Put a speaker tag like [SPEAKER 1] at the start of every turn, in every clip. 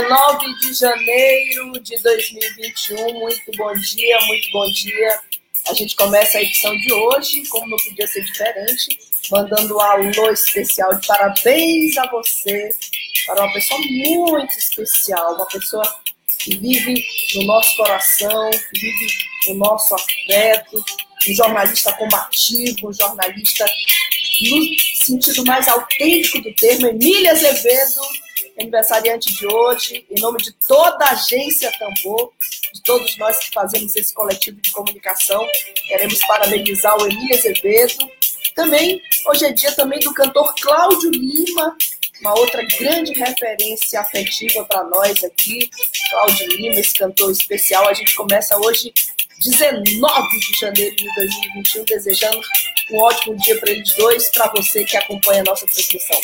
[SPEAKER 1] 19 de janeiro de 2021. Muito bom dia, muito bom dia. A gente começa a edição de hoje, como não podia ser diferente, mandando um alô especial de parabéns a você, para uma pessoa muito especial, uma pessoa que vive no nosso coração, que vive no nosso afeto, um jornalista combativo, um jornalista no sentido mais autêntico do termo, Emília Azevedo aniversariante de hoje, em nome de toda a agência Tambor, de todos nós que fazemos esse coletivo de comunicação, queremos parabenizar o Emílio Azevedo. Também, hoje é dia também do cantor Cláudio Lima, uma outra grande referência afetiva para nós aqui. Cláudio Lima, esse cantor especial. A gente começa hoje, 19 de janeiro de 2021, desejando um ótimo dia para eles dois, para você que acompanha a nossa transmissão.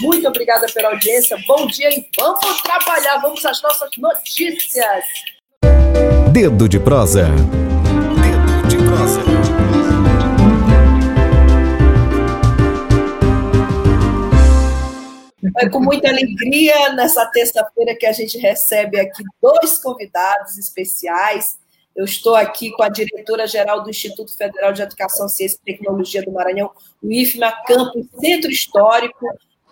[SPEAKER 1] Muito obrigada pela audiência, bom dia e vamos trabalhar, vamos às nossas notícias.
[SPEAKER 2] Dedo de prosa. Dedo de prosa.
[SPEAKER 1] É com muita alegria nessa terça-feira que a gente recebe aqui dois convidados especiais eu estou aqui com a diretora-geral do Instituto Federal de Educação, Ciência e Tecnologia do Maranhão, o IFMA Campus Centro Histórico.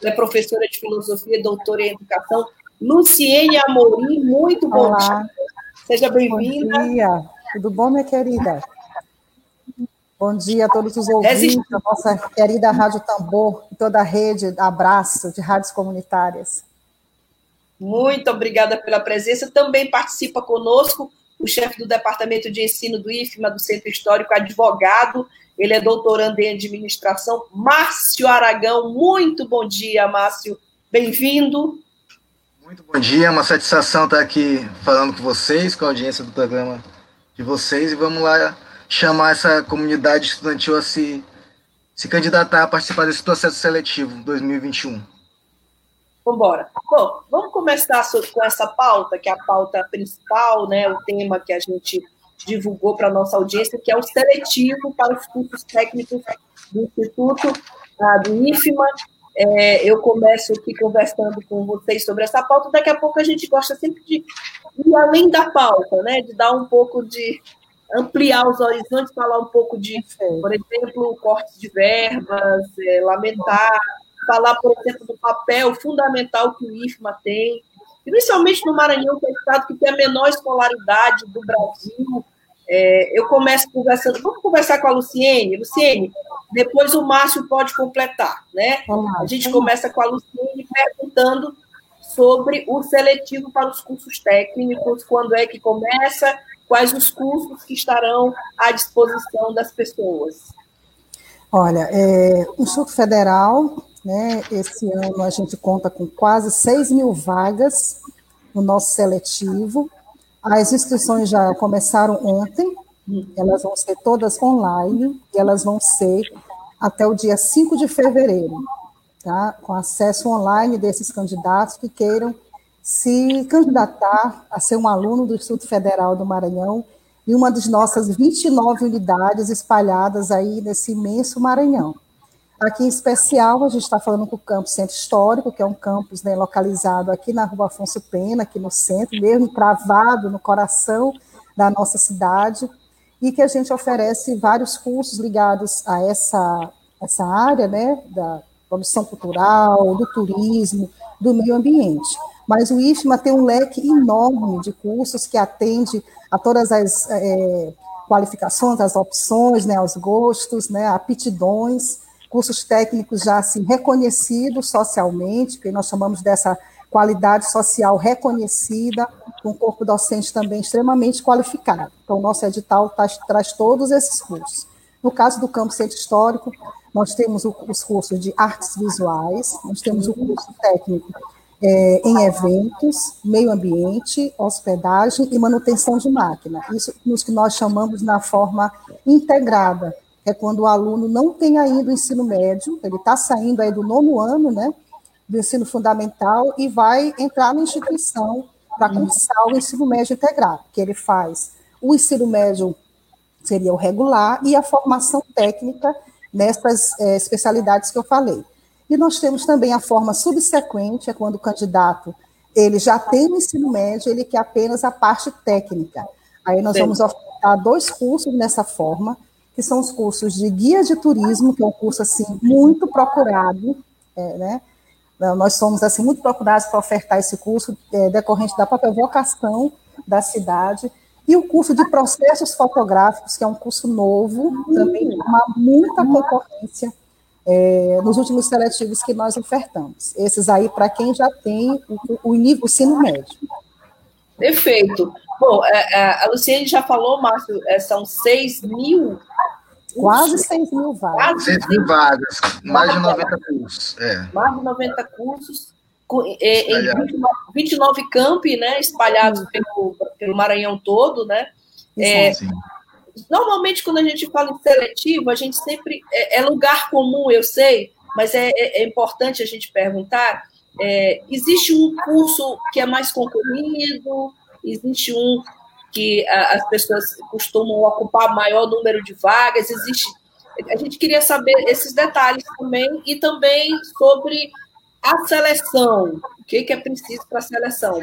[SPEAKER 1] É professora de filosofia, doutora em educação. Luciene Amorim, muito bom Olá. dia. Seja bem-vinda.
[SPEAKER 3] Bom dia. Tudo bom, minha querida? Bom dia a todos os ouvintes da nossa querida Rádio Tambor e toda a rede Abraço de rádios comunitárias.
[SPEAKER 1] Muito obrigada pela presença. Também participa conosco o chefe do Departamento de Ensino do IFMA, do Centro Histórico, advogado, ele é doutorando em administração, Márcio Aragão. Muito bom dia, Márcio. Bem-vindo.
[SPEAKER 4] Muito bom dia, é uma satisfação estar aqui falando com vocês, com a audiência do programa de vocês, e vamos lá chamar essa comunidade estudantil a se, se candidatar a participar desse processo seletivo 2021.
[SPEAKER 1] Vambora. Bom, vamos começar com essa pauta, que é a pauta principal, né, o tema que a gente divulgou para a nossa audiência, que é o seletivo para os cursos técnicos do Instituto ah, do IFMA. É, eu começo aqui conversando com vocês sobre essa pauta, daqui a pouco a gente gosta sempre de ir além da pauta, né, de dar um pouco de ampliar os horizontes, falar um pouco de, por exemplo, cortes de verbas, é, lamentar falar, por exemplo, do papel fundamental que o IFMA tem, principalmente no Maranhão, que é o estado que tem a menor escolaridade do Brasil. É, eu começo conversando, vamos conversar com a Luciene. Luciene, depois o Márcio pode completar, né? A gente começa com a Luciene perguntando sobre o seletivo para os cursos técnicos, quando é que começa, quais os cursos que estarão à disposição das pessoas.
[SPEAKER 3] Olha, é, o Instituto Federal né? Esse ano a gente conta com quase 6 mil vagas no nosso seletivo. As inscrições já começaram ontem, elas vão ser todas online, e elas vão ser até o dia 5 de fevereiro, tá? com acesso online desses candidatos que queiram se candidatar a ser um aluno do Instituto Federal do Maranhão em uma das nossas 29 unidades espalhadas aí nesse imenso Maranhão. Aqui em especial, a gente está falando com o campus Centro Histórico, que é um campus né, localizado aqui na Rua Afonso Pena, aqui no centro, mesmo travado no coração da nossa cidade, e que a gente oferece vários cursos ligados a essa, essa área né, da produção cultural, do turismo, do meio ambiente. Mas o IFMA tem um leque enorme de cursos que atende a todas as é, qualificações, as opções, né, aos gostos, né, aptidões, cursos técnicos já assim, reconhecidos socialmente, que nós chamamos dessa qualidade social reconhecida, um corpo docente também extremamente qualificado. Então, nosso edital traz, traz todos esses cursos. No caso do Campo Centro Histórico, nós temos o, os cursos de artes visuais, nós temos o curso técnico é, em eventos, meio ambiente, hospedagem e manutenção de máquina. Isso nos que nós chamamos na forma integrada, é quando o aluno não tem ainda o ensino médio, ele está saindo aí do nono ano, né, do ensino fundamental e vai entrar na instituição para cursar o ensino médio integrado, que ele faz o ensino médio seria o regular e a formação técnica nessas é, especialidades que eu falei. E nós temos também a forma subsequente, é quando o candidato ele já tem o ensino médio, ele quer apenas a parte técnica. Aí nós Sim. vamos ofertar dois cursos nessa forma, que são os cursos de guia de turismo, que é um curso assim muito procurado, é, né? Nós somos assim muito procurados para ofertar esse curso é, decorrente da própria vocação da cidade. E o curso de processos fotográficos, que é um curso novo, também com muita concorrência é, nos últimos seletivos que nós ofertamos. Esses aí para quem já tem o, nível, ensino médio.
[SPEAKER 1] Perfeito. Bom, é, é, a Luciene já falou, Márcio, é, são 6 mil.
[SPEAKER 3] Quase 6 mil vagas. Quase
[SPEAKER 4] 6 mil vagas, mais de 90 cursos.
[SPEAKER 1] É. Mais de 90 cursos em 29, 29 campi, né, espalhados pelo, pelo Maranhão todo, né? É, normalmente, quando a gente fala em seletivo, a gente sempre. É, é lugar comum, eu sei, mas é, é, é importante a gente perguntar: é, existe um curso que é mais concorrido? Existe um que a, as pessoas costumam ocupar maior número de vagas? Existe. A gente queria saber esses detalhes também, e também sobre a seleção, o que, que é preciso para a seleção?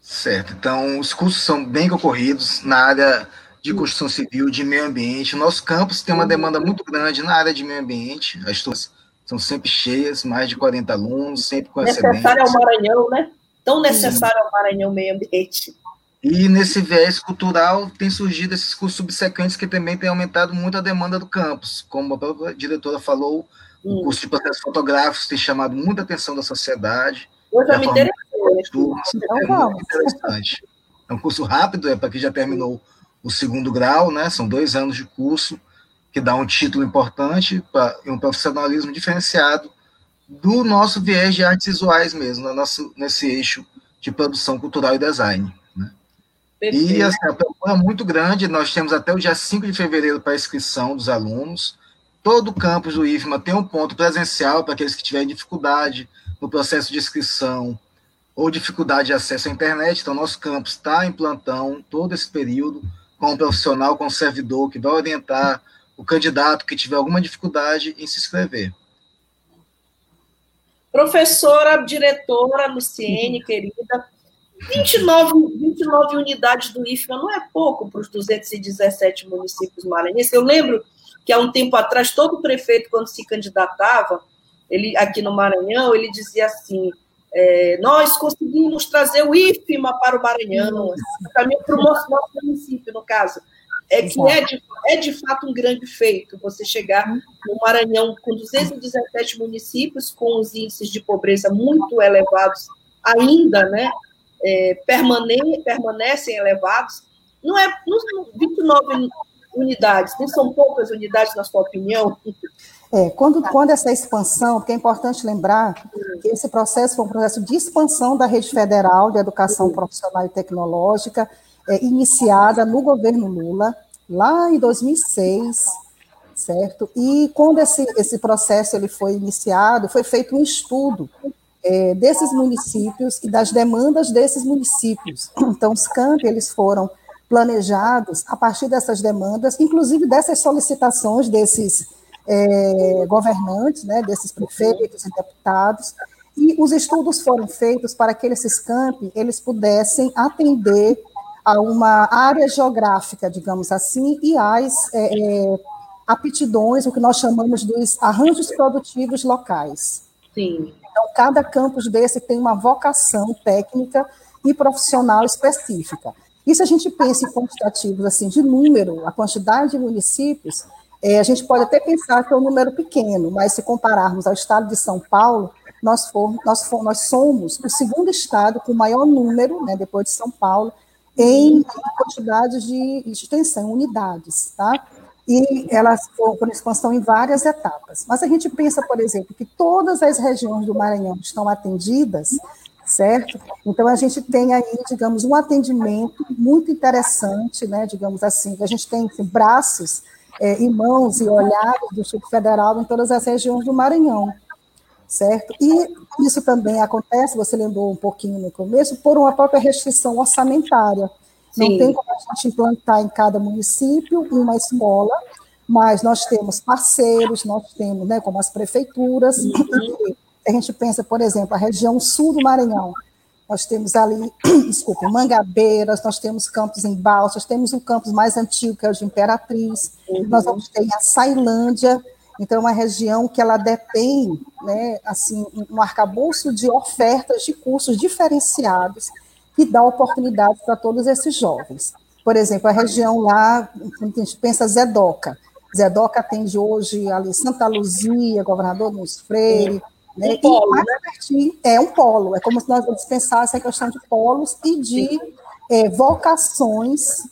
[SPEAKER 4] Certo. Então, os cursos são bem concorridos na área de construção civil, de meio ambiente. O nosso campus tem uma demanda muito grande na área de meio ambiente. As turmas são sempre cheias, mais de 40 alunos, sempre com
[SPEAKER 1] Necessário ao Maranhão, né? Tão necessário ao Maranhão meio ambiente.
[SPEAKER 4] E nesse viés cultural tem surgido esses cursos subsequentes que também têm aumentado muito a demanda do campus. Como a própria diretora falou, o curso de processos fotográficos tem chamado muita atenção da sociedade.
[SPEAKER 1] Eu já me interessei.
[SPEAKER 4] É muito interessante. É um curso rápido, é para quem já terminou o segundo grau, né? São dois anos de curso, que dá um título importante para um profissionalismo diferenciado do nosso viés de artes visuais mesmo, no nosso, nesse eixo de produção cultural e design. Né? E assim, a procura é muito grande, nós temos até o dia 5 de fevereiro para inscrição dos alunos, Todo o campus do IFMA tem um ponto presencial para aqueles que tiverem dificuldade no processo de inscrição ou dificuldade de acesso à internet. Então, nosso campus está em plantão todo esse período, com um profissional, com um servidor que vai orientar o candidato que tiver alguma dificuldade em se inscrever.
[SPEAKER 1] Professora, diretora Luciene, querida, 29, 29 unidades do IFMA não é pouco para os 217 municípios maranhenses. Eu lembro que há um tempo atrás, todo prefeito, quando se candidatava, ele aqui no Maranhão, ele dizia assim: é, nós conseguimos trazer o IFMA para o Maranhão, assim, para o nosso, nosso município, no caso. É que é de, é de fato um grande feito você chegar no Maranhão com 217 municípios, com os índices de pobreza muito elevados, ainda, né? É, permane, permanecem elevados. Não é, nos 29 unidades, nem são poucas unidades, na sua opinião?
[SPEAKER 3] É, quando, quando essa expansão, porque é importante lembrar que esse processo foi um processo de expansão da rede federal de educação profissional e tecnológica, é, iniciada no governo Lula, lá em 2006, certo? E quando esse, esse processo ele foi iniciado, foi feito um estudo é, desses municípios e das demandas desses municípios. Então, os campi, eles foram planejados a partir dessas demandas, inclusive dessas solicitações desses é, governantes, né, desses prefeitos e deputados, e os estudos foram feitos para que esses campi eles pudessem atender a uma área geográfica, digamos assim, e as é, é, aptidões, o que nós chamamos dos arranjos produtivos locais.
[SPEAKER 1] Sim.
[SPEAKER 3] Então, cada campus desse tem uma vocação técnica e profissional específica. E se a gente pensa em quantitativos assim, de número, a quantidade de municípios, é, a gente pode até pensar que é um número pequeno, mas se compararmos ao estado de São Paulo, nós, for, nós, for, nós somos o segundo estado com maior número, né, depois de São Paulo, em quantidade de extensão, unidades. Tá? e elas foram expansão em várias etapas. Mas a gente pensa, por exemplo, que todas as regiões do Maranhão estão atendidas, certo? Então a gente tem aí, digamos, um atendimento muito interessante, né? Digamos assim, a gente tem assim, braços é, e mãos e olhares do Sul Federal em todas as regiões do Maranhão, certo? E isso também acontece, você lembrou um pouquinho no começo, por uma própria restrição orçamentária. Não tem como a gente implantar em cada município uma escola, mas nós temos parceiros, nós temos, né, como as prefeituras, uhum. a gente pensa, por exemplo, a região sul do Maranhão, nós temos ali, desculpa, Mangabeiras, nós temos campos em Balsas, temos um campus mais antigo, que é o de Imperatriz, uhum. nós vamos ter a Sailândia, então é uma região que ela detém, né, assim, um arcabouço de ofertas de cursos diferenciados, que dá oportunidades para todos esses jovens. Por exemplo, a região lá, a gente pensa Zedoca. Zedoca atende hoje ali Santa Luzia, Governador Luiz Freire. É. Né? Um polo, né? É um polo, é como se nós dispensássemos a questão de polos e de é, vocações,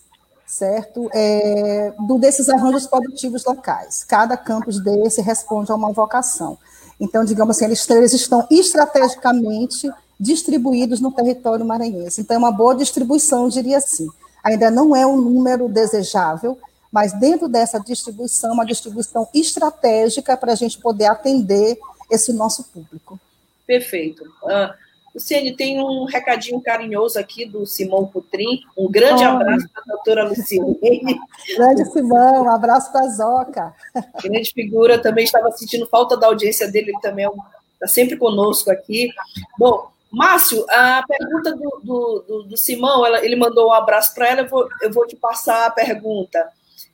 [SPEAKER 3] certo? É, do, desses arranjos produtivos locais. Cada campus desse responde a uma vocação. Então, digamos assim, eles, eles estão estrategicamente distribuídos no território maranhense. Então, é uma boa distribuição, diria assim. Ainda não é um número desejável, mas dentro dessa distribuição, uma distribuição estratégica para a gente poder atender esse nosso público.
[SPEAKER 1] Perfeito. Uh, Luciene, tem um recadinho carinhoso aqui do Simão Putrim. Um grande oh. abraço para a doutora Luciene.
[SPEAKER 3] grande Simão, um abraço para a Zoca.
[SPEAKER 1] Grande figura, também estava sentindo falta da audiência dele, ele também está é sempre conosco aqui. Bom, Márcio, a pergunta do, do, do, do Simão, ela, ele mandou um abraço para ela, eu vou, eu vou te passar a pergunta.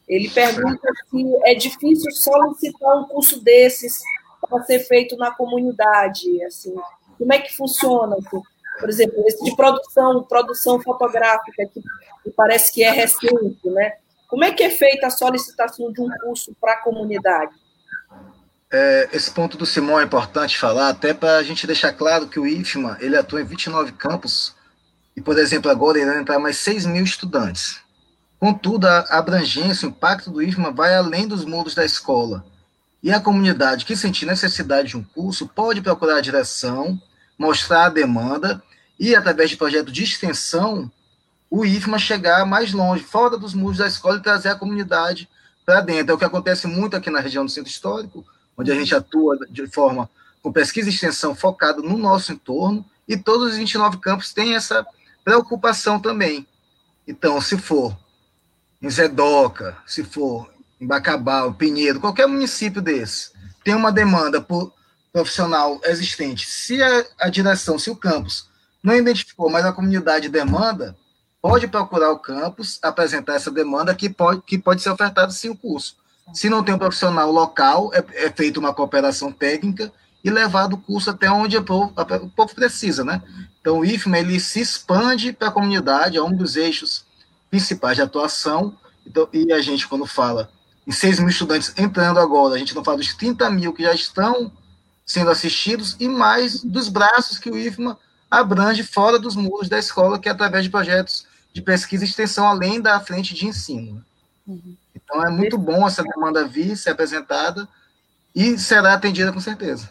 [SPEAKER 1] Ele pergunta se é difícil solicitar um curso desses para ser feito na comunidade, assim, como é que funciona? Assim? Por exemplo, esse de produção, produção fotográfica, que, que parece que é recente, né? Como é que é feita a solicitação de um curso para a comunidade?
[SPEAKER 4] É, esse ponto do Simão é importante falar, até para a gente deixar claro que o IFMA ele atua em 29 campos, e, por exemplo, agora irão entrar mais 6 mil estudantes. Contudo, a abrangência, o impacto do IFMA vai além dos muros da escola. E a comunidade que sentir necessidade de um curso pode procurar a direção, mostrar a demanda e, através de projeto de extensão, o IFMA chegar mais longe, fora dos muros da escola e trazer a comunidade para dentro. É o que acontece muito aqui na região do Centro Histórico, onde a gente atua de forma com pesquisa e extensão focada no nosso entorno, e todos os 29 campos têm essa preocupação também. Então, se for em Zedoca, se for em Bacabal, Pinheiro, qualquer município desse, tem uma demanda por profissional existente. Se a, a direção, se o campus não identificou, mas a comunidade demanda, pode procurar o campus, apresentar essa demanda que pode, que pode ser ofertado sim o curso. Se não tem um profissional local, é, é feita uma cooperação técnica e levado o curso até onde o povo, o povo precisa, né? Então, o IFMA, ele se expande para a comunidade, é um dos eixos principais de atuação, então, e a gente, quando fala em 6 mil estudantes entrando agora, a gente não fala dos 30 mil que já estão sendo assistidos, e mais dos braços que o IFMA abrange fora dos muros da escola, que é através de projetos de pesquisa e extensão, além da frente de ensino. Uhum. Então é muito bom essa demanda vir, ser apresentada e será atendida com certeza.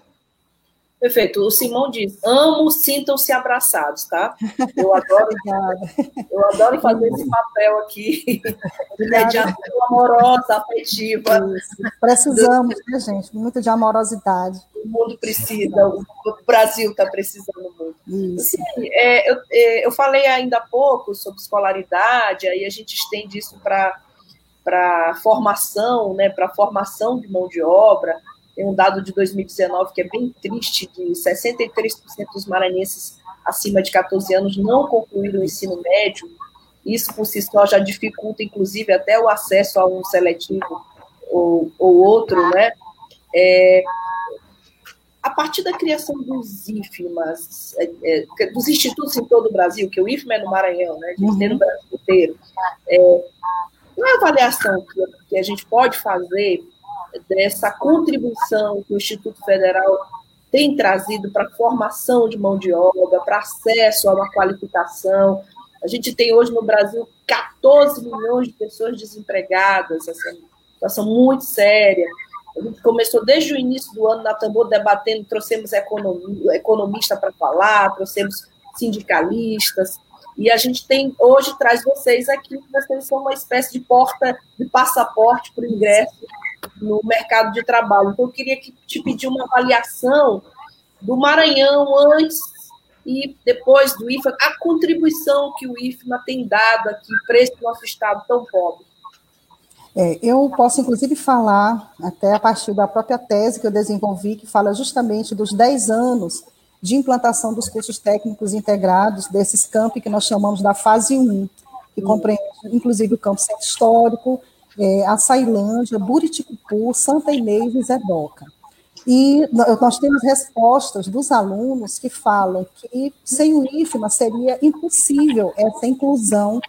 [SPEAKER 1] Perfeito. O Simão diz: amo, sintam-se abraçados, tá? Eu adoro, eu adoro fazer esse papel aqui de mediação amorosa, afetiva. Isso.
[SPEAKER 3] Precisamos, né, gente? Muito de amorosidade.
[SPEAKER 1] O mundo precisa, o Brasil está precisando muito. Sim, é, eu, é, eu falei ainda há pouco sobre escolaridade, aí a gente estende isso para para formação, né, para formação de mão de obra. Tem um dado de 2019 que é bem triste, de 63% dos maranhenses acima de 14 anos não concluíram o ensino médio. Isso por si só já dificulta, inclusive, até o acesso a um seletivo ou, ou outro, né? É, a partir da criação dos IFMAs, é, é, dos institutos em todo o Brasil, que o IFMA é no Maranhão, né? A gente tem no Brasil inteiro. É, qual é a avaliação que, que a gente pode fazer dessa contribuição que o Instituto Federal tem trazido para a formação de mão de obra, para acesso a uma qualificação? A gente tem hoje no Brasil 14 milhões de pessoas desempregadas. Assim, situação muito séria. A gente começou desde o início do ano na Tambor debatendo, trouxemos economista para falar, trouxemos sindicalistas, e a gente tem hoje traz vocês aqui, vocês são uma espécie de porta de passaporte para o ingresso no mercado de trabalho. Então, eu queria que te pedir uma avaliação do Maranhão antes e depois do IFA, a contribuição que o IFMA tem dado aqui para esse nosso estado tão pobre.
[SPEAKER 3] É, eu posso, inclusive, falar, até a partir da própria tese que eu desenvolvi, que fala justamente dos 10 anos de implantação dos cursos técnicos integrados, desses campi que nós chamamos da fase 1, que compreende, inclusive, o campo centro histórico, é, a Sailândia, Buriticupu, Santa Inês e Zedoca. E nós temos respostas dos alunos que falam que sem o IFMA seria impossível essa inclusão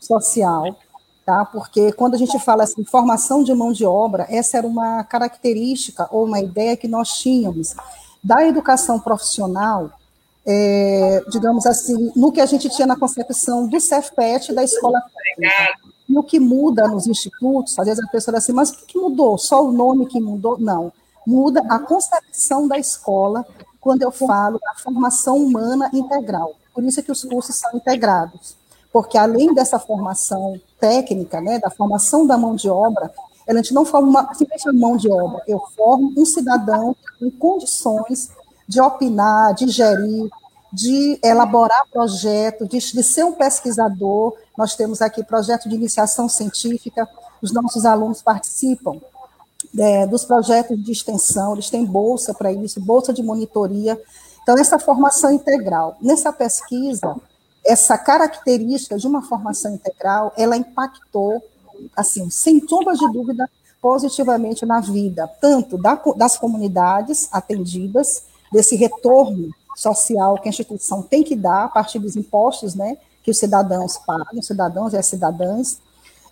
[SPEAKER 3] social, tá? Porque quando a gente fala assim, formação de mão de obra, essa era uma característica ou uma ideia que nós tínhamos da educação profissional, é, digamos assim, no que a gente tinha na concepção do CEFPET da escola técnica. E o que muda nos institutos, às vezes a pessoa diz assim, mas o que mudou? Só o nome que mudou? Não muda a concepção da escola quando eu falo da formação humana integral. Por isso é que os cursos são integrados, porque além dessa formação técnica, né, da formação da mão de obra, a gente não forma simplesmente a mão de obra, eu formo um cidadão em condições de opinar, de gerir, de elaborar projeto, de, de ser um pesquisador. Nós temos aqui projeto de iniciação científica, os nossos alunos participam é, dos projetos de extensão, eles têm bolsa para isso, bolsa de monitoria. Então, essa formação integral. Nessa pesquisa, essa característica de uma formação integral, ela impactou, assim, sem sombra de dúvida, positivamente na vida, tanto da, das comunidades atendidas, desse retorno social que a instituição tem que dar a partir dos impostos, né, que os cidadãos pagam, cidadãos e as cidadãs,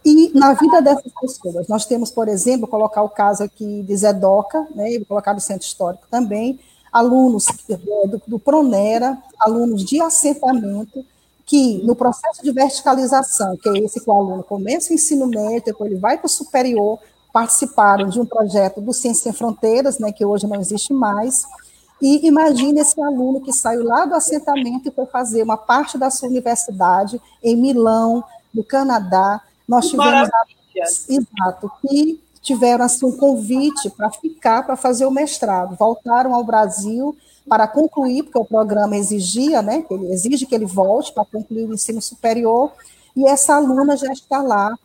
[SPEAKER 3] e na vida dessas pessoas, nós temos, por exemplo, colocar o caso aqui de Zedoca, né, vou colocar do Centro Histórico também, alunos é, do, do Pronera, alunos de assentamento, que no processo de verticalização, que é esse que o aluno começa o ensino médio, depois ele vai para o superior, participaram de um projeto do Ciência Sem Fronteiras, né, que hoje não existe mais, e imagine esse aluno que saiu lá do assentamento e foi fazer uma parte da sua universidade em Milão, no Canadá, nós tivemos exato. Que tiveram assim um convite para ficar para fazer o mestrado, voltaram ao Brasil para concluir, porque o programa exigia, né, que ele exige que ele volte para concluir o ensino superior, e essa aluna já está lá,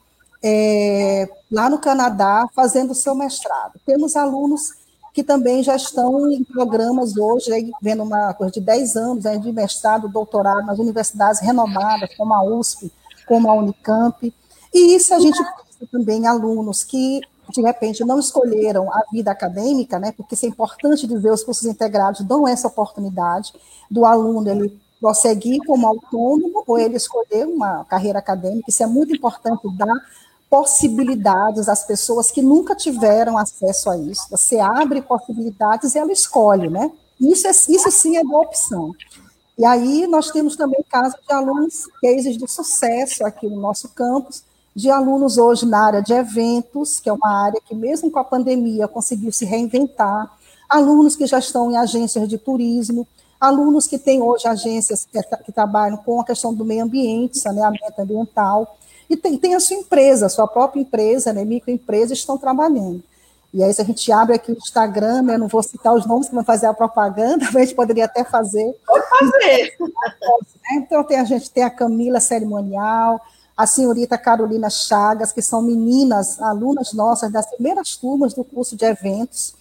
[SPEAKER 3] é, lá no Canadá, fazendo o seu mestrado. Temos alunos que também já estão em programas hoje, aí, vendo uma coisa de 10 anos aí, de mestrado, doutorado nas universidades renomadas, como a USP, como a Unicamp, e isso a gente também alunos que, de repente, não escolheram a vida acadêmica, né, porque isso é importante dizer, os cursos integrados dão essa oportunidade do aluno ele prosseguir como autônomo ou ele escolher uma carreira acadêmica, isso é muito importante dar possibilidades às pessoas que nunca tiveram acesso a isso. Você abre possibilidades e ela escolhe, né? Isso, é, isso sim é da opção. E aí nós temos também casos de alunos, cases de sucesso aqui no nosso campus, de alunos hoje na área de eventos, que é uma área que, mesmo com a pandemia, conseguiu se reinventar, alunos que já estão em agências de turismo, alunos que têm hoje agências que, que trabalham com a questão do meio ambiente, saneamento ambiental, e tem, tem a sua empresa, a sua própria empresa, né, microempresa, estão trabalhando. E aí, se a gente abre aqui o Instagram, né, não vou citar os nomes que vão fazer a propaganda, mas a gente poderia até fazer.
[SPEAKER 1] Pode fazer!
[SPEAKER 3] Então, tem, a gente tem a Camila Cerimonial, a senhorita Carolina Chagas, que são meninas, alunas nossas das primeiras turmas do curso de eventos,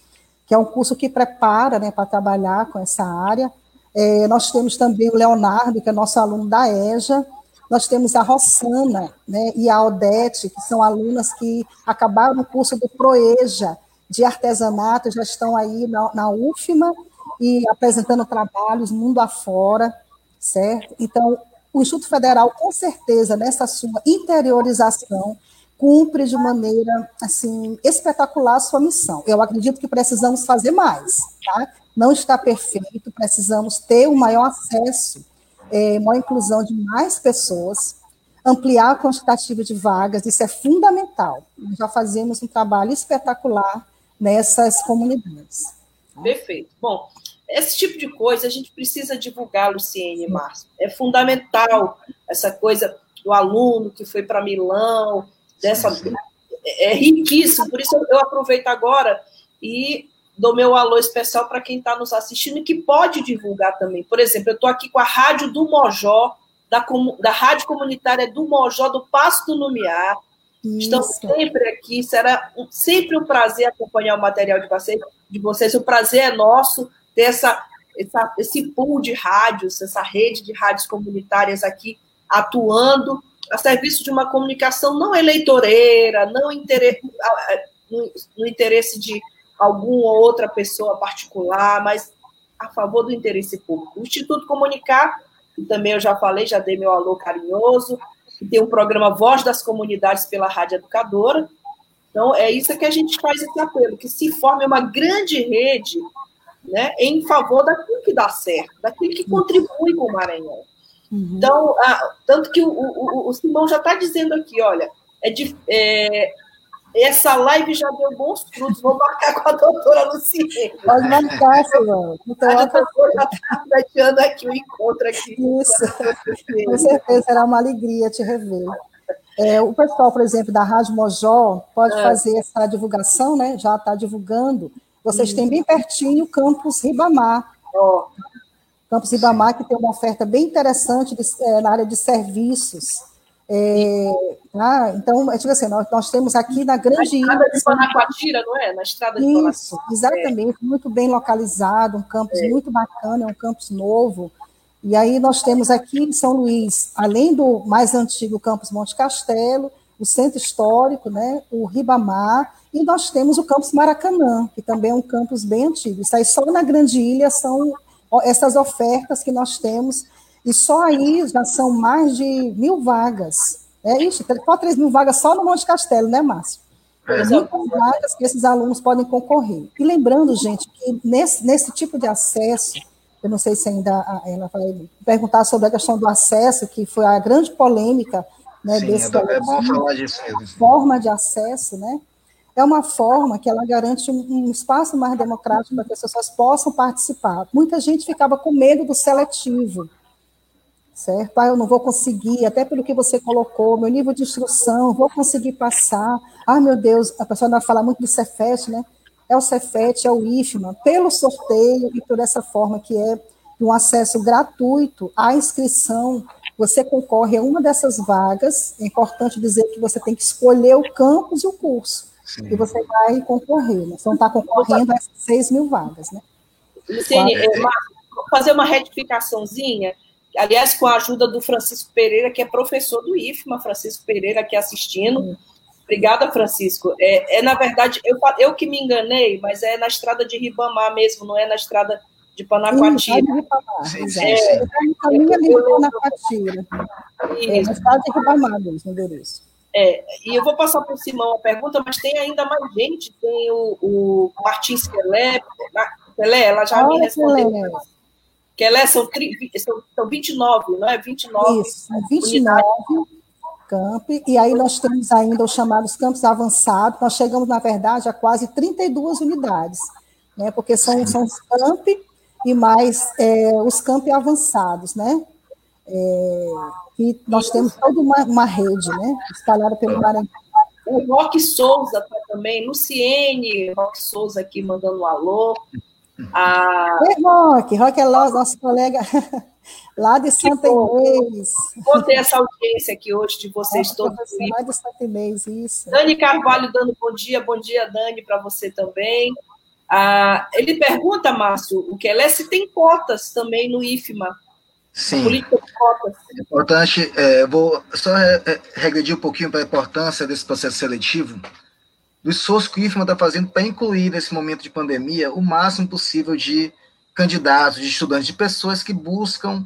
[SPEAKER 3] que é um curso que prepara né, para trabalhar com essa área. É, nós temos também o Leonardo, que é nosso aluno da EJA, nós temos a Rossana né, e a Odete, que são alunas que acabaram o curso do PROEJA, de artesanato, já estão aí na, na UFMA e apresentando trabalhos mundo afora, certo? Então, o Instituto Federal, com certeza, nessa sua interiorização, cumpre de maneira assim espetacular a sua missão. Eu acredito que precisamos fazer mais, tá? Não está perfeito, precisamos ter um maior acesso, é, maior inclusão de mais pessoas. ampliar a quantitativa de vagas, isso é fundamental. Nós já fazemos um trabalho espetacular nessas comunidades.
[SPEAKER 1] Perfeito. Bom, esse tipo de coisa a gente precisa divulgar, Luciene e Márcio. É fundamental essa coisa do aluno que foi para Milão, dessa é, é riquíssimo, por isso eu aproveito agora e dou meu alô especial para quem está nos assistindo e que pode divulgar também. Por exemplo, eu estou aqui com a Rádio do Mojó, da, da Rádio Comunitária do Mojó, do Passo do Lumiar. Estamos sempre aqui, será sempre um prazer acompanhar o material de vocês. De vocês. O prazer é nosso ter essa, essa, esse pool de rádios, essa rede de rádios comunitárias aqui atuando a serviço de uma comunicação não eleitoreira, não interesse, no interesse de alguma outra pessoa particular, mas a favor do interesse público. O Instituto Comunicar, que também eu já falei, já dei meu alô carinhoso, que tem um programa Voz das Comunidades pela Rádio Educadora. Então, é isso que a gente faz esse apelo, que se forme uma grande rede né, em favor daquilo que dá certo, daquilo que contribui com o Maranhão. Uhum. Então, tanto que o, o, o Simão já está dizendo aqui, olha, é, de, é, essa live já deu bons frutos, vou marcar com a doutora Luciene.
[SPEAKER 3] Pode marcar, Simão.
[SPEAKER 1] Então, a doutora já está pleiteando aqui o encontro aqui.
[SPEAKER 3] Isso, com certeza será uma alegria te rever. É, o pessoal, por exemplo, da Rádio Mojó pode é. fazer essa divulgação, né? Já está divulgando. Vocês têm bem pertinho o campus Ribamar. Oh. Campus Ibamar, que tem uma oferta bem interessante de, é, na área de serviços. É, ah, então, é tipo assim, nós, nós, temos aqui na grande
[SPEAKER 1] Na estrada de Panacoatira, não é? Na estrada de
[SPEAKER 3] Isso, exatamente, é. muito bem localizado, um campus é. muito bacana, é um campus novo. E aí nós temos aqui em São Luís, além do mais antigo campus Monte Castelo, o Centro Histórico, né, o Ribamar, e nós temos o campus Maracanã, que também é um campus bem antigo. Isso aí só na Grande Ilha são essas ofertas que nós temos, e só aí já são mais de mil vagas. É isso, só 3 mil vagas só no Monte Castelo, né, Márcio? É, muitas vagas que esses alunos podem concorrer. E lembrando, gente, que nesse, nesse tipo de acesso, eu não sei se ainda ela vai perguntar sobre a questão do acesso, que foi a grande polêmica né,
[SPEAKER 4] Sim,
[SPEAKER 3] desse
[SPEAKER 4] é, é bom falar disso
[SPEAKER 3] mesmo. forma de acesso, né? é uma forma que ela garante um, um espaço mais democrático para que as pessoas possam participar. Muita gente ficava com medo do seletivo, certo? Ah, eu não vou conseguir, até pelo que você colocou, meu nível de instrução, vou conseguir passar. Ah, meu Deus, a pessoa vai falar muito do Cefet, né? É o Cefet, é o IFMA, pelo sorteio e por essa forma que é um acesso gratuito à inscrição, você concorre a uma dessas vagas. É importante dizer que você tem que escolher o campus e o curso. Sim. e você vai concorrer. Né? Você não está concorrendo a 6 mil vagas. Né?
[SPEAKER 1] Luciene, é, fazer uma retificaçãozinha, aliás, com a ajuda do Francisco Pereira, que é professor do IFMA, Francisco Pereira aqui assistindo. Sim. Obrigada, Francisco. É, é, na verdade, eu, eu que me enganei, mas é na estrada de Ribamar mesmo, não é na estrada de Panacoatira.
[SPEAKER 3] Sim, sim, é, é, no caminho ali de Panacoatira. É, na estrada de Ribamar mesmo, endereço.
[SPEAKER 1] É, e eu vou passar por Simão a pergunta, mas tem ainda mais gente. Tem o, o Martins Kelé, Kelé, ela já Olha me respondeu. Kelé, são, são, são 29, não é? 29.
[SPEAKER 3] Isso, 29 campi, e aí nós temos ainda os chamados campos avançados, nós chegamos, na verdade, a quase 32 unidades, né? porque são, são os campi e mais é, os campi avançados, né? É, e nós temos toda uma, uma rede, né, espalhada pelo Maranhão.
[SPEAKER 1] O Roque Souza tá também, Luciene, Roque Souza aqui mandando um alô.
[SPEAKER 3] A... É, Roque, Roque é nosso colega lá de Santa Inês.
[SPEAKER 1] Vou ter essa audiência aqui hoje de vocês todos.
[SPEAKER 3] Lá de Santa Inês, isso.
[SPEAKER 1] Dani Carvalho dando bom dia, bom dia, Dani, para você também. Ah, ele pergunta, Márcio, o que é se tem cotas também no IFMA
[SPEAKER 4] Sim. Política de cotas. É importante, é, vou só regredir um pouquinho para a importância desse processo seletivo, do esforço que o IFMA está fazendo para incluir nesse momento de pandemia o máximo possível de candidatos, de estudantes, de pessoas que buscam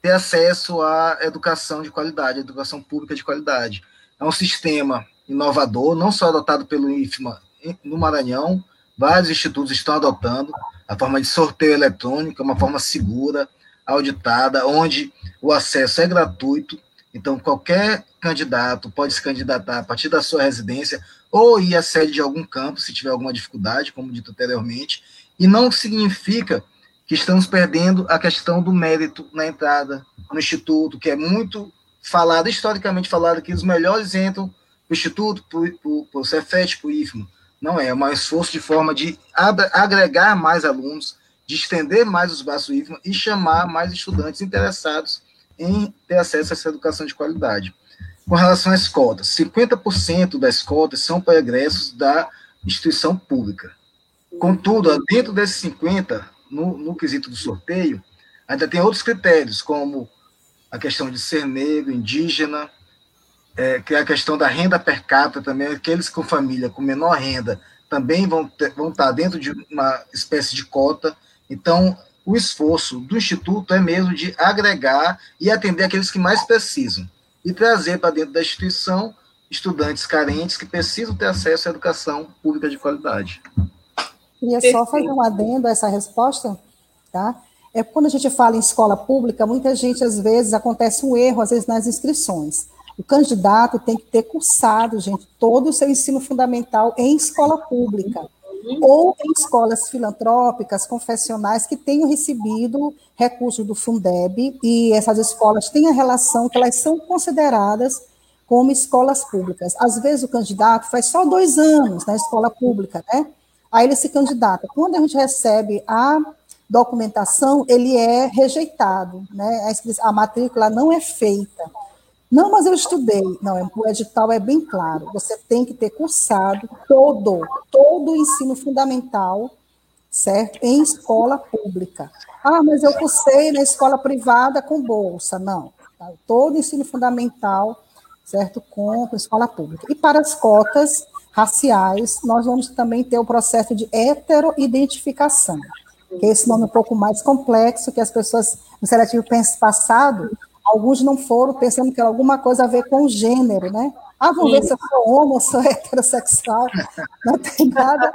[SPEAKER 4] ter acesso à educação de qualidade, educação pública de qualidade. É um sistema inovador, não só adotado pelo IFMA no Maranhão, vários institutos estão adotando a forma de sorteio eletrônico, uma forma segura, auditada, onde o acesso é gratuito Então, qualquer candidato pode se candidatar a partir da sua residência ou ir à sede de algum campo, se tiver alguma dificuldade, como dito anteriormente, e não significa que estamos perdendo a questão do mérito na entrada no Instituto, que é muito falado, historicamente falado, que os melhores entram para o Instituto, para o Cefet, para o IFMA. Não é, é um esforço de forma de agregar mais alunos, de estender mais os braços do IFMA e chamar mais estudantes interessados em ter acesso a essa educação de qualidade. Com relação às cotas, 50% das cotas são para egressos da instituição pública. Contudo, dentro desses 50%, no, no quesito do sorteio, ainda tem outros critérios, como a questão de ser negro, indígena, é, que é a questão da renda per capita também, aqueles com família com menor renda também vão, ter, vão estar dentro de uma espécie de cota. Então, o esforço do Instituto é mesmo de agregar e atender aqueles que mais precisam e trazer para dentro da instituição estudantes carentes que precisam ter acesso à educação pública de qualidade.
[SPEAKER 3] Queria só fazer um adendo a essa resposta, tá? É quando a gente fala em escola pública, muita gente, às vezes, acontece um erro, às vezes, nas inscrições. O candidato tem que ter cursado, gente, todo o seu ensino fundamental em escola pública ou em escolas filantrópicas, confessionais, que tenham recebido recursos do Fundeb, e essas escolas têm a relação que elas são consideradas como escolas públicas. Às vezes o candidato faz só dois anos na escola pública, né? Aí ele se candidata. Quando a gente recebe a documentação, ele é rejeitado, né? A matrícula não é feita. Não, mas eu estudei. Não, é, o edital é bem claro. Você tem que ter cursado todo, todo o ensino fundamental, certo? Em escola pública. Ah, mas eu cursei na escola privada com bolsa. Não. Tá? Todo o ensino fundamental, certo? Com, escola pública. E para as cotas raciais, nós vamos também ter o processo de heteroidentificação. Que é esse nome um pouco mais complexo, que as pessoas, no seletivo passado, Alguns não foram pensando que era alguma coisa a ver com o gênero, né? Ah, vamos ver se eu sou homo, ou sou heterossexual. Não tem nada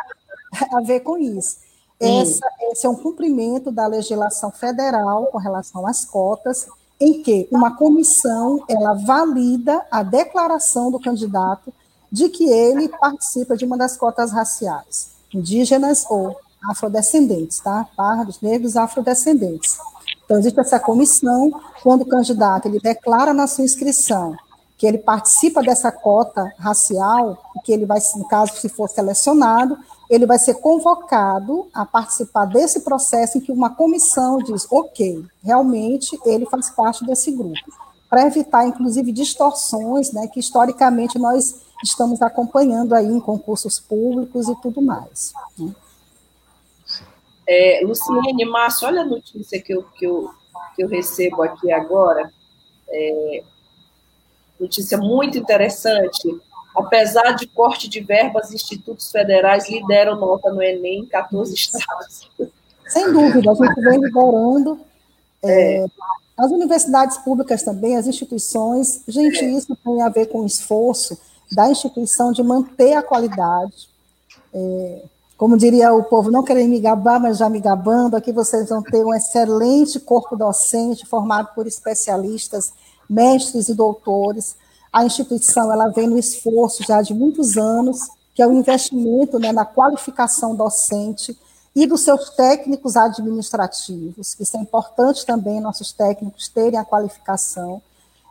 [SPEAKER 3] a ver com isso. Essa, esse é um cumprimento da legislação federal com relação às cotas, em que uma comissão ela valida a declaração do candidato de que ele participa de uma das cotas raciais, indígenas ou afrodescendentes, tá? Pardos, negros, afrodescendentes. Então, existe essa comissão, quando o candidato ele declara na sua inscrição que ele participa dessa cota racial, que ele vai, no caso, se for selecionado, ele vai ser convocado a participar desse processo em que uma comissão diz, ok, realmente ele faz parte desse grupo, para evitar, inclusive, distorções, né, que historicamente nós estamos acompanhando aí em concursos públicos e tudo mais. Né?
[SPEAKER 1] É, Luciene, Márcio, olha a notícia que eu, que eu, que eu recebo aqui agora. É, notícia muito interessante. Apesar de corte de verbas, institutos federais lideram nota no Enem em 14 estados.
[SPEAKER 3] Sem dúvida, a gente vem liderando. É, é. as universidades públicas também, as instituições, gente, é. isso tem a ver com o esforço da instituição de manter a qualidade. É, como diria o povo, não querem me gabar, mas já me gabando, aqui vocês vão ter um excelente corpo docente formado por especialistas, mestres e doutores. A instituição ela vem no esforço já de muitos anos, que é o investimento né, na qualificação docente e dos seus técnicos administrativos, isso é importante também, nossos técnicos terem a qualificação.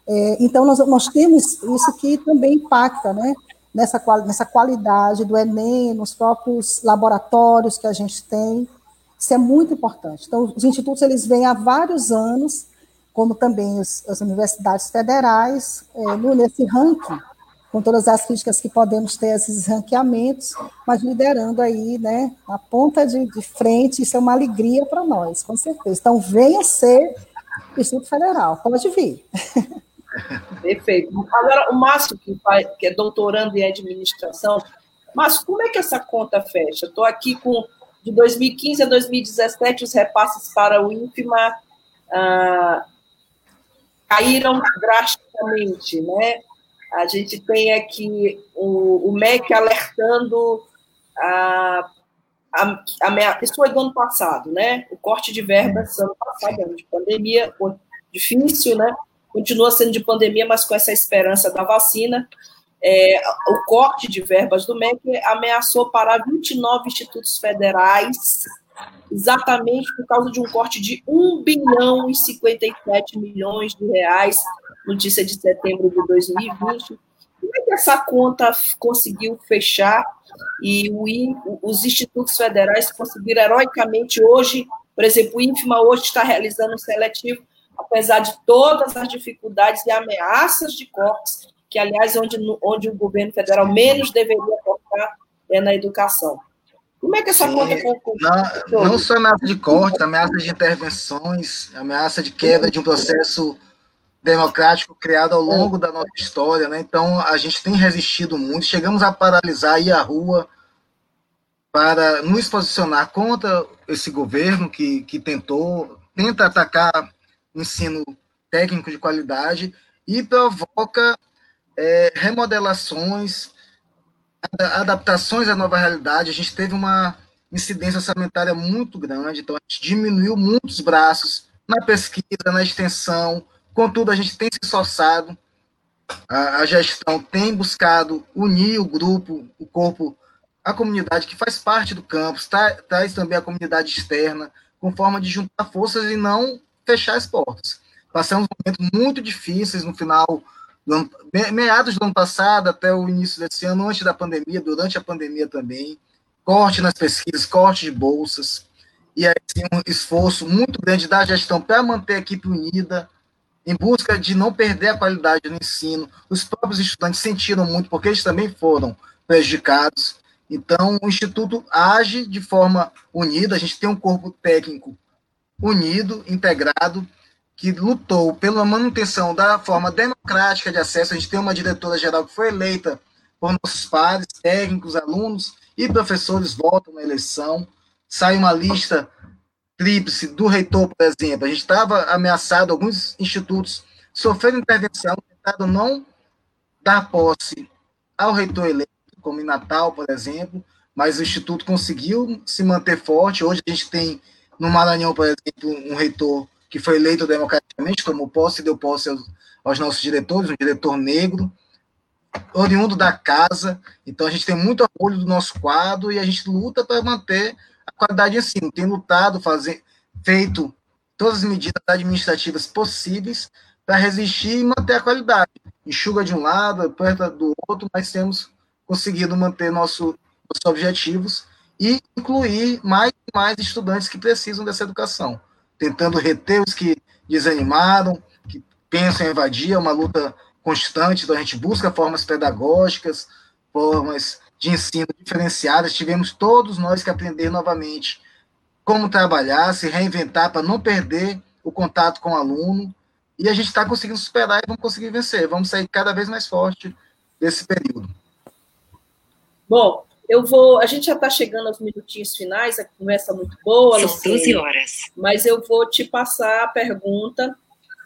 [SPEAKER 3] É, então, nós, nós temos isso que também impacta, né? Nessa, nessa qualidade do Enem, nos próprios laboratórios que a gente tem. Isso é muito importante. Então, os institutos eles vêm há vários anos, como também as universidades federais, é, nesse ranking, com todas as críticas que podemos ter esses ranqueamentos, mas liderando aí, né, na ponta de, de frente, isso é uma alegria para nós, com certeza. Então, venha ser Instituto Federal, pode vir.
[SPEAKER 1] Perfeito. Agora, o Márcio, que, que é doutorando em administração, Márcio, como é que essa conta fecha? Estou aqui com, de 2015 a 2017, os repasses para o INFMA ah, caíram drasticamente, né? A gente tem aqui o, o MEC alertando a, a, a, isso foi do ano passado, né? O corte de verbas ano passado, ano de pandemia, difícil, né? Continua sendo de pandemia, mas com essa esperança da vacina. É, o corte de verbas do MEC ameaçou parar 29 institutos federais, exatamente por causa de um corte de 1 bilhão e 57 milhões de reais, notícia de setembro de 2020. Como é que essa conta conseguiu fechar e o, os institutos federais conseguiram heroicamente hoje, por exemplo, o INFMA hoje está realizando um seletivo, apesar de todas as dificuldades e ameaças de cortes, que, aliás, onde, onde o governo federal menos deveria cortar é na educação. Como é que essa conta...
[SPEAKER 4] Não, não só ameaça de corte, ameaça de intervenções, ameaça de quebra de um processo democrático criado ao longo da nossa história, né? Então a gente tem resistido muito, chegamos a paralisar e a rua para nos posicionar contra esse governo que, que tentou, tenta atacar ensino técnico de qualidade e provoca é, remodelações, adaptações à nova realidade. A gente teve uma incidência orçamentária muito grande, então a gente diminuiu muitos braços na pesquisa, na extensão, Contudo, a gente tem se esforçado, a, a gestão tem buscado unir o grupo, o corpo, a comunidade que faz parte do campus, traz também a comunidade externa, com forma de juntar forças e não fechar as portas. Passamos momentos muito difíceis no final, ano, meados do ano passado até o início desse ano, antes da pandemia, durante a pandemia também, corte nas pesquisas, corte de bolsas, e aí um esforço muito grande da gestão para manter a equipe unida, em busca de não perder a qualidade do ensino. Os próprios estudantes sentiram muito, porque eles também foram prejudicados. Então, o Instituto age de forma unida, a gente tem um corpo técnico unido, integrado, que lutou pela manutenção da forma democrática de acesso. A gente tem uma diretora-geral que foi eleita por nossos pares, técnicos, alunos e professores votam na eleição. Sai uma lista tríplice do reitor, por exemplo. A gente estava ameaçado, alguns institutos sofreram intervenção, tentado não dar posse ao reitor eleito, como em Natal, por exemplo, mas o instituto conseguiu se manter forte. Hoje a gente tem no Maranhão, por exemplo, um reitor que foi eleito democraticamente, tomou posse deu posse aos, aos nossos diretores, um diretor negro, oriundo da casa. Então a gente tem muito orgulho do nosso quadro e a gente luta para manter a qualidade de ensino, tem lutado, fazer, feito todas as medidas administrativas possíveis para resistir e manter a qualidade. Enxuga de um lado, aperta do outro, mas temos conseguido manter nosso, nossos objetivos e incluir mais e mais estudantes que precisam dessa educação, tentando reter os que desanimaram, que pensam em evadir, é uma luta constante, então a gente busca formas pedagógicas, formas de ensino diferenciadas, tivemos todos nós que aprender novamente como trabalhar, se reinventar para não perder o contato com o aluno. E a gente está conseguindo superar e vamos conseguir vencer. Vamos sair cada vez mais forte desse período.
[SPEAKER 1] Bom, eu vou. A gente já está chegando aos minutinhos finais, a conversa é muito boa.
[SPEAKER 5] São 12 horas.
[SPEAKER 1] Mas eu vou te passar a pergunta.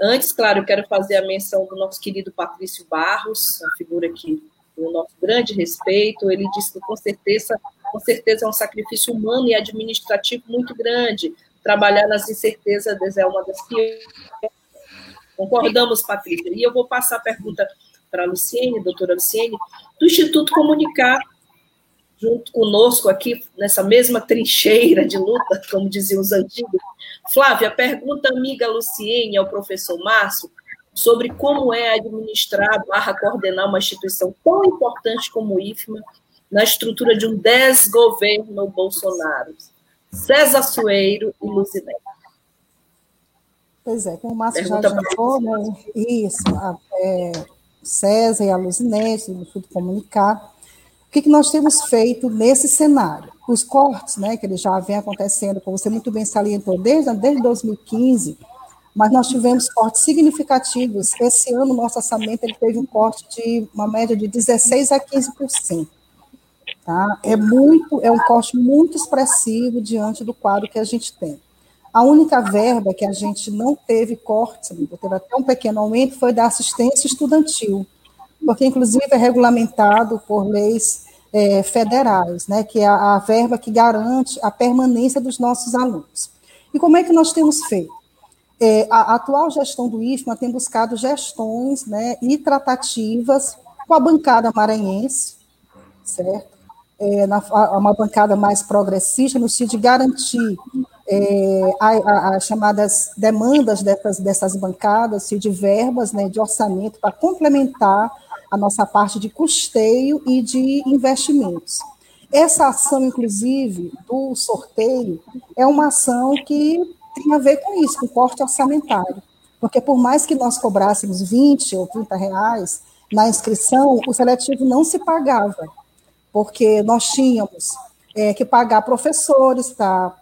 [SPEAKER 1] Antes, claro, eu quero fazer a menção do nosso querido Patrício Barros, uma figura que o nosso grande respeito. Ele disse que com certeza, com certeza é um sacrifício humano e administrativo muito grande. Trabalhar nas incertezas é uma das que concordamos, Patrícia. E eu vou passar a pergunta para a Luciene, doutora Luciene, do Instituto Comunicar, junto conosco aqui, nessa mesma trincheira de luta, como diziam os antigos. Flávia, pergunta amiga Luciene ao professor Márcio sobre como é administrar barra coordenar uma instituição tão importante como o IFMA na estrutura de um desgoverno Bolsonaro. César Sueiro e Luzinete.
[SPEAKER 3] Pois é, como o Márcio já falou, né, isso, a, é, César e a Luzinete, do Fundo Comunicar, o que, que nós temos feito nesse cenário? Os cortes, né, que eles já vem acontecendo, como você muito bem salientou, desde, desde 2015, mas nós tivemos cortes significativos. Esse ano, nosso orçamento ele teve um corte de uma média de 16% a 15%. Tá? É, muito, é um corte muito expressivo diante do quadro que a gente tem. A única verba que a gente não teve corte, teve até um pequeno aumento, foi da assistência estudantil, porque, inclusive, é regulamentado por leis é, federais, né, que é a, a verba que garante a permanência dos nossos alunos. E como é que nós temos feito? É, a atual gestão do IFMA tem buscado gestões né, e tratativas com a bancada maranhense, certo? É, na, uma bancada mais progressista, no sentido de garantir é, as chamadas demandas dessas, dessas bancadas, de verbas, né, de orçamento, para complementar a nossa parte de custeio e de investimentos. Essa ação, inclusive, do sorteio, é uma ação que tem a ver com isso, com corte orçamentário. Porque por mais que nós cobrássemos 20 ou 30 reais na inscrição, o seletivo não se pagava, porque nós tínhamos é, que pagar professores para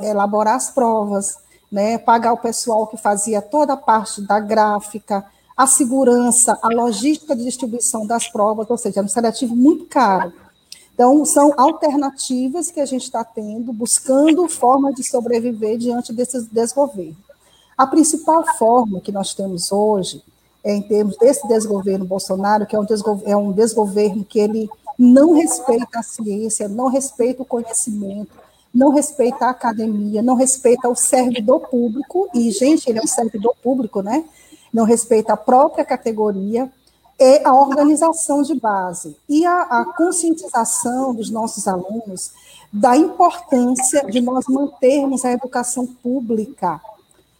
[SPEAKER 3] elaborar as provas, né, pagar o pessoal que fazia toda a parte da gráfica, a segurança, a logística de distribuição das provas, ou seja, é um seletivo muito caro. Então, são alternativas que a gente está tendo, buscando formas de sobreviver diante desse desgoverno. A principal forma que nós temos hoje, é, em termos desse desgoverno Bolsonaro, que é um, é um desgoverno que ele não respeita a ciência, não respeita o conhecimento, não respeita a academia, não respeita o servidor público, e, gente, ele é um servidor público, né? Não respeita a própria categoria, é a organização de base e a, a conscientização dos nossos alunos da importância de nós mantermos a educação pública.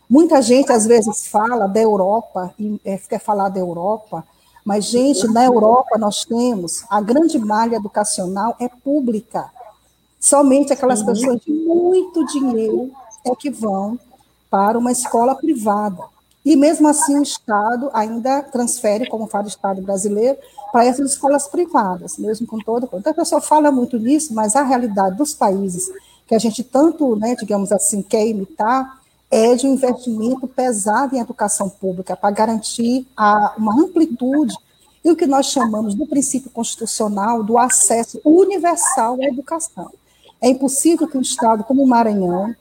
[SPEAKER 3] Muita gente, às vezes, fala da Europa, e é, quer falar da Europa, mas, gente, na Europa nós temos a grande malha educacional é pública. Somente aquelas uhum. pessoas de muito dinheiro é que vão para uma escola privada. E mesmo assim o Estado ainda transfere, como fala o Estado brasileiro, para essas escolas privadas, mesmo com todo. Então a pessoa fala muito nisso, mas a realidade dos países que a gente tanto, né, digamos assim, quer imitar, é de um investimento pesado em educação pública para garantir a, uma amplitude e o que nós chamamos do princípio constitucional do acesso universal à educação. É impossível que um Estado como o Maranhão,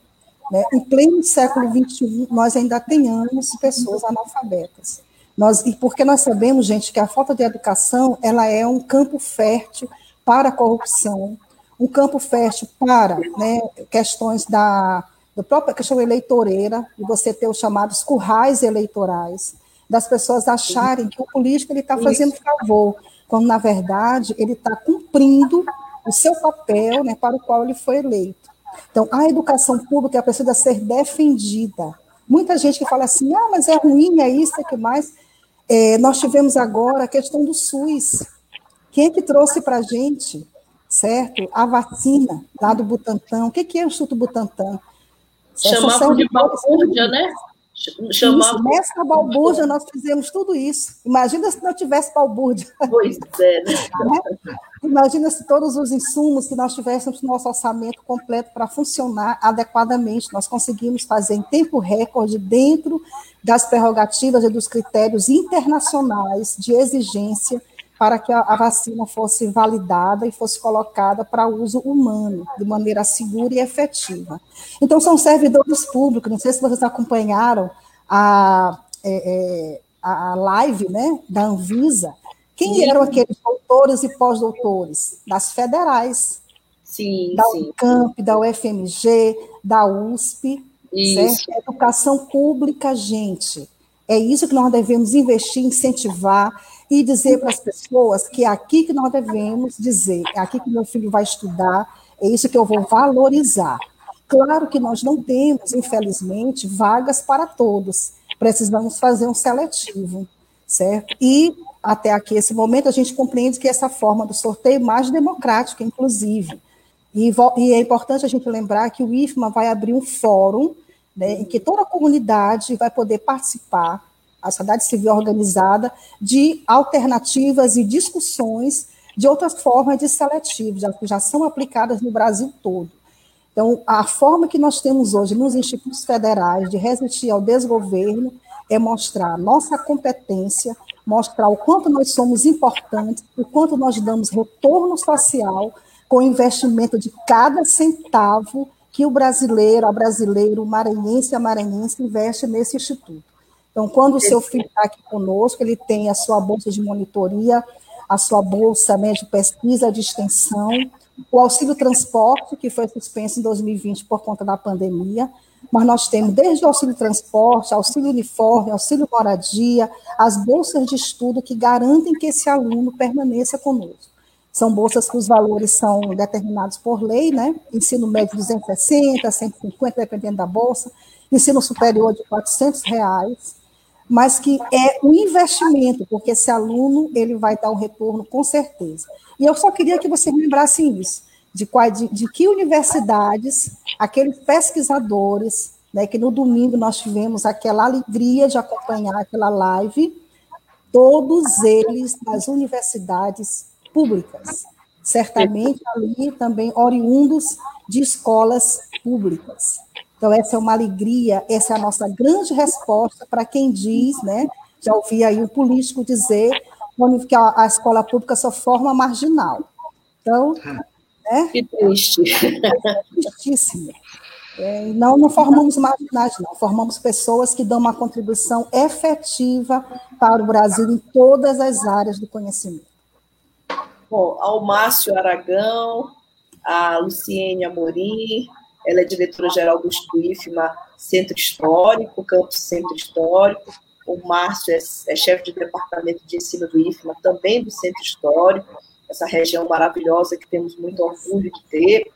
[SPEAKER 3] né? Em pleno século XXI, nós ainda tenhamos pessoas analfabetas. Nós, e porque nós sabemos, gente, que a falta de educação ela é um campo fértil para a corrupção, um campo fértil para né, questões da, da própria questão eleitoreira, de você ter os chamados currais eleitorais, das pessoas acharem que o político está fazendo favor, quando, na verdade, ele está cumprindo o seu papel né, para o qual ele foi eleito. Então, a educação pública precisa ser defendida. Muita gente que fala assim, ah, mas é ruim, é isso, é que mais. É, nós tivemos agora a questão do SUS. Quem é que trouxe para a gente, certo? A vacina lá do Butantan. O que, que é o Instituto Butantan?
[SPEAKER 1] Chamavam de balbúrdia, né?
[SPEAKER 3] Chamava... Isso, nessa balbúrdia nós fizemos tudo isso. Imagina se não tivesse balbúrdia.
[SPEAKER 1] Pois é. Né?
[SPEAKER 3] né? Imagina se todos os insumos que nós tivéssemos no nosso orçamento completo para funcionar adequadamente. Nós conseguimos fazer em tempo recorde, dentro das prerrogativas e dos critérios internacionais de exigência para que a vacina fosse validada e fosse colocada para uso humano, de maneira segura e efetiva. Então, são servidores públicos, não sei se vocês acompanharam a, é, é, a live né, da Anvisa. Quem sim. eram aqueles doutores e pós-doutores? Das federais.
[SPEAKER 1] Sim,
[SPEAKER 3] da
[SPEAKER 1] sim.
[SPEAKER 3] UCAMP, da UFMG, da USP. Isso. Certo? Educação pública, gente. É isso que nós devemos investir, incentivar e dizer para as pessoas que é aqui que nós devemos dizer, é aqui que meu filho vai estudar, é isso que eu vou valorizar. Claro que nós não temos, infelizmente, vagas para todos. Precisamos fazer um seletivo, certo? E até aqui esse momento a gente compreende que essa forma do sorteio é mais democrática, inclusive. E, e é importante a gente lembrar que o IFMA vai abrir um fórum né, em que toda a comunidade vai poder participar, a sociedade civil organizada, de alternativas e discussões de outras formas de seletivo, já, que já são aplicadas no Brasil todo. Então, a forma que nós temos hoje nos institutos federais de resistir ao desgoverno é mostrar nossa competência, mostrar o quanto nós somos importantes, o quanto nós damos retorno social com o investimento de cada centavo que o brasileiro, a brasileiro, o maranhense, a maranhense investe nesse instituto. Então, quando o seu filho está aqui conosco, ele tem a sua bolsa de monitoria, a sua bolsa né, de pesquisa, de extensão, o auxílio transporte, que foi suspenso em 2020 por conta da pandemia, mas nós temos desde o auxílio transporte, auxílio uniforme, auxílio moradia, as bolsas de estudo que garantem que esse aluno permaneça conosco. São bolsas que os valores são determinados por lei, né? Ensino médio 260, 150, dependendo da bolsa. Ensino superior de 400 reais, mas que é um investimento, porque esse aluno ele vai dar um retorno com certeza. E eu só queria que você lembrasse isso, de, qual, de, de que universidades, aqueles pesquisadores, né, que no domingo nós tivemos aquela alegria de acompanhar aquela live, todos eles das universidades públicas, certamente ali também oriundos de escolas públicas. Então, essa é uma alegria, essa é a nossa grande resposta para quem diz, né? Já ouvi aí o político dizer que a, a escola pública só forma marginal. Então,
[SPEAKER 1] né? Que triste.
[SPEAKER 3] É tristíssimo. É, não, não formamos marginais, não. Formamos pessoas que dão uma contribuição efetiva para o Brasil em todas as áreas do conhecimento.
[SPEAKER 1] Bom, ao Márcio Aragão, a Luciene Amorim, ela é diretora-geral do IFMA Centro Histórico, Campus Centro Histórico. O Márcio é, é chefe de departamento de ensino do IFMA, também do Centro Histórico, essa região maravilhosa que temos muito orgulho de ter.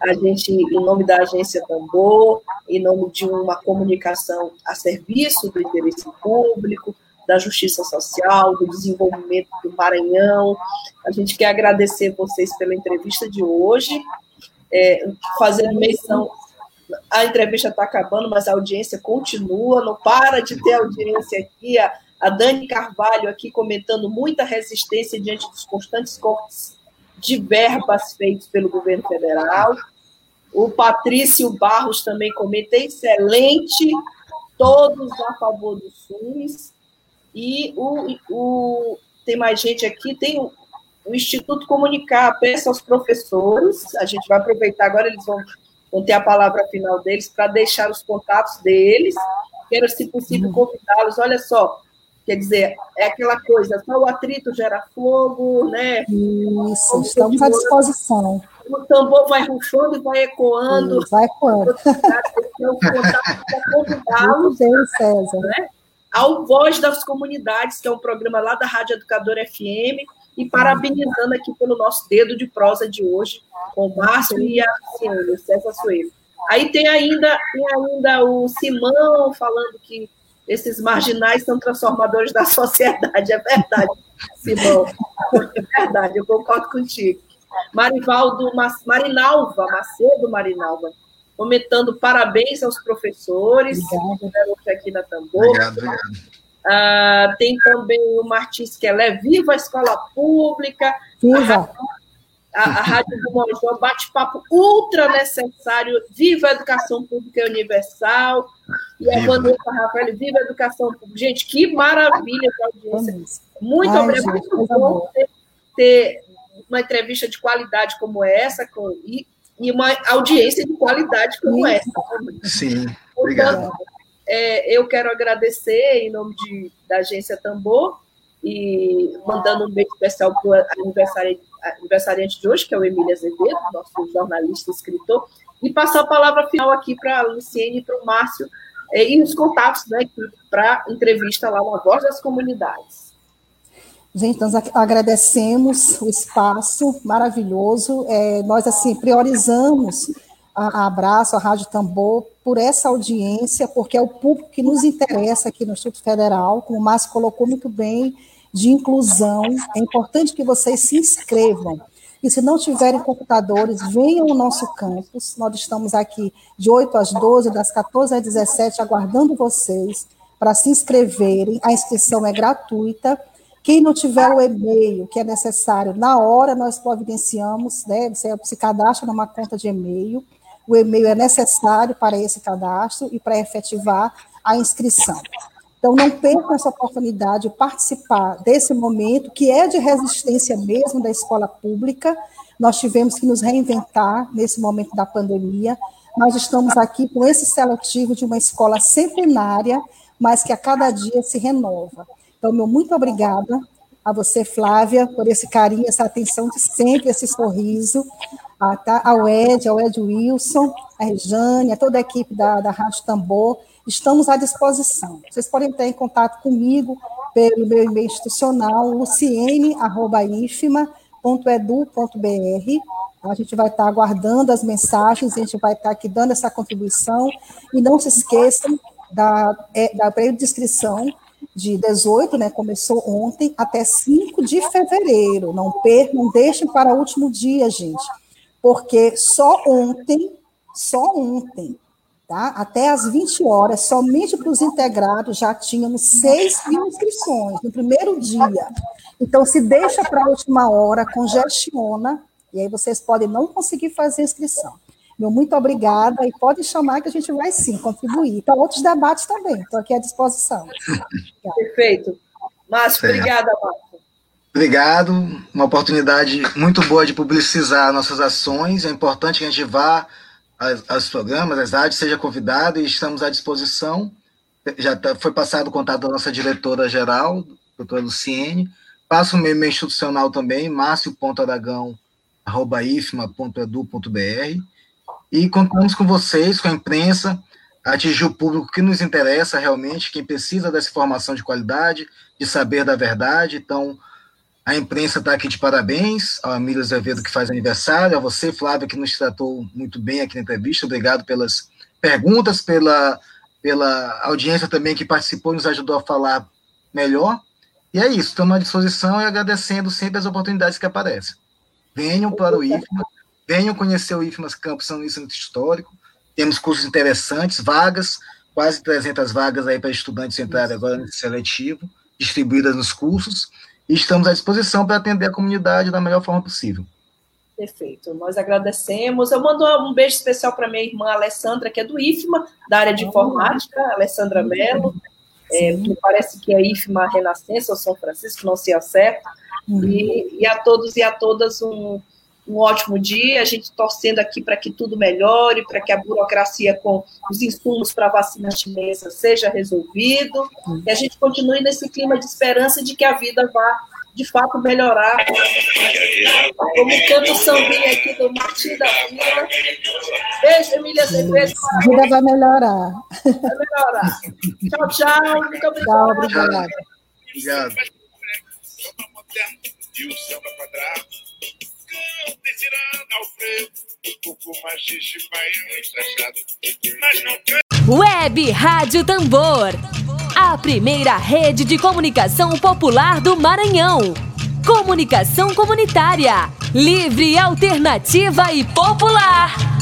[SPEAKER 1] A gente, em nome da agência Tambor, em nome de uma comunicação a serviço do interesse público, da justiça social, do desenvolvimento do Maranhão. A gente quer agradecer vocês pela entrevista de hoje, é, fazendo menção. A entrevista está acabando, mas a audiência continua, não para de ter audiência aqui. A, a Dani Carvalho aqui comentando muita resistência diante dos constantes cortes de verbas feitos pelo governo federal. O Patrício Barros também comenta excelente, todos a favor do SUS. E o, o, tem mais gente aqui, tem o, o Instituto Comunicar, peça aos professores, a gente vai aproveitar agora, eles vão, vão ter a palavra final deles para deixar os contatos deles. Quero, se possível, convidá-los. Olha só, quer dizer, é aquela coisa, só o atrito gera fogo, né?
[SPEAKER 3] Isso, estamos à disposição.
[SPEAKER 1] O tambor vai rufando e vai ecoando.
[SPEAKER 3] vai ecoando.
[SPEAKER 1] Então, convidá-los.
[SPEAKER 3] César. Né?
[SPEAKER 1] ao Voz das Comunidades, que é um programa lá da Rádio Educadora FM, e parabenizando aqui pelo nosso dedo de prosa de hoje, com o Márcio e a Ciane, César Soeiro. Aí tem ainda, tem ainda o Simão falando que esses marginais são transformadores da sociedade. É verdade, Simão. É verdade, eu concordo contigo. Marivaldo, Marinalva, Macedo Marinalva, comentando parabéns aos professores hoje aqui na Tambor. Obrigado, obrigado. Ah, tem também o Martins Kelé, Viva a Escola Pública.
[SPEAKER 3] Viva!
[SPEAKER 1] A, a, a Rádio do Mojó, bate-papo ultra necessário. Viva a Educação Pública Universal. E a Vanessa Rafael, Viva a Educação Pública. Gente, que maravilha de audiência. Muito Ai, obrigada. Muito bom ter, ter, uma entrevista de qualidade como essa, com, e e uma audiência de qualidade como essa.
[SPEAKER 4] Sim, obrigado.
[SPEAKER 1] É, eu quero agradecer em nome de, da agência Tambor e mandando um beijo especial para o aniversariante, de hoje, que é o Emílio Azevedo, nosso jornalista e escritor, e passar a palavra final aqui para a Luciene e para o Márcio, é, e os contatos né, para entrevista lá na Voz das Comunidades.
[SPEAKER 3] Gente, nós agradecemos o espaço maravilhoso. É, nós, assim, priorizamos a, a Abraço, a Rádio Tambor, por essa audiência, porque é o público que nos interessa aqui no Instituto Federal, como o Márcio colocou muito bem, de inclusão. É importante que vocês se inscrevam. E se não tiverem computadores, venham ao nosso campus. Nós estamos aqui de 8 às 12, das 14 às 17, aguardando vocês para se inscreverem. A inscrição é gratuita quem não tiver o e-mail que é necessário, na hora nós providenciamos, né? Você se cadastra numa conta de e-mail. O e-mail é necessário para esse cadastro e para efetivar a inscrição. Então, não percam essa oportunidade de participar desse momento, que é de resistência mesmo da escola pública. Nós tivemos que nos reinventar nesse momento da pandemia. Nós estamos aqui com esse seletivo de uma escola centenária, mas que a cada dia se renova. Então, meu muito obrigada a você, Flávia, por esse carinho, essa atenção de sempre, esse sorriso, a, tá, ao Ed, ao Ed Wilson, a Rejane, a toda a equipe da, da Rádio Tambor, estamos à disposição. Vocês podem ter em contato comigo pelo meu e-mail institucional, luciene.ifma.edu.br. A gente vai estar aguardando as mensagens, a gente vai estar aqui dando essa contribuição. E não se esqueçam da, é, da período de inscrição de 18, né, começou ontem, até 5 de fevereiro. Não percam, não deixem para o último dia, gente, porque só ontem, só ontem, tá? até às 20 horas, somente para os integrados já tínhamos 6 mil inscrições no primeiro dia. Então, se deixa para a última hora, congestiona, e aí vocês podem não conseguir fazer inscrição. Meu muito obrigada e pode chamar que a gente vai sim contribuir. Para outros debates também, estou aqui à disposição.
[SPEAKER 1] Perfeito. Márcio, certo. obrigada, Márcio.
[SPEAKER 4] Obrigado, uma oportunidade muito boa de publicizar nossas ações. É importante que a gente vá aos, programas, às rádios, seja convidado e estamos à disposição. Já tá, foi passado o contato da nossa diretora-geral, doutora Luciene. Passo o meu e-mail institucional também, márcio.aragão.ifma.edu.br e contamos com vocês, com a imprensa, atingir o público que nos interessa realmente, quem precisa dessa informação de qualidade, de saber da verdade. Então, a imprensa está aqui de parabéns, ao Amílio Azevedo, que faz aniversário, a você, Flávia, que nos tratou muito bem aqui na entrevista. Obrigado pelas perguntas, pela, pela audiência também que participou e nos ajudou a falar melhor. E é isso, estamos à disposição e agradecendo sempre as oportunidades que aparecem. Venham para o IFMA, Venham conhecer o IFMAS Campus São Luís Centro Histórico. Temos cursos interessantes, vagas, quase 300 vagas aí para estudantes entrarem agora nesse seletivo, distribuídas nos cursos. E estamos à disposição para atender a comunidade da melhor forma possível.
[SPEAKER 1] Perfeito, nós agradecemos. Eu mando um beijo especial para minha irmã Alessandra, que é do IFMA, da área de informática, Alessandra Mello. É, me parece que é IFMA Renascença ou São Francisco, não sei a certo. E, e a todos e a todas um, um ótimo dia, a gente torcendo aqui para que tudo melhore, para que a burocracia com os insumos para vacina chinesa seja resolvido, e a gente continue nesse clima de esperança de que a vida vá de fato melhorar. Como canta o sambinha aqui do Martim da Vila. Beijo, Emília Azevedo.
[SPEAKER 3] A vida vai melhorar.
[SPEAKER 1] Vai melhorar. Tchau, tchau. Muito obrigada.
[SPEAKER 3] Tchau, obrigada.
[SPEAKER 4] Obrigado.
[SPEAKER 5] Web Rádio Tambor. A primeira rede de comunicação popular do Maranhão. Comunicação comunitária. Livre, alternativa e popular.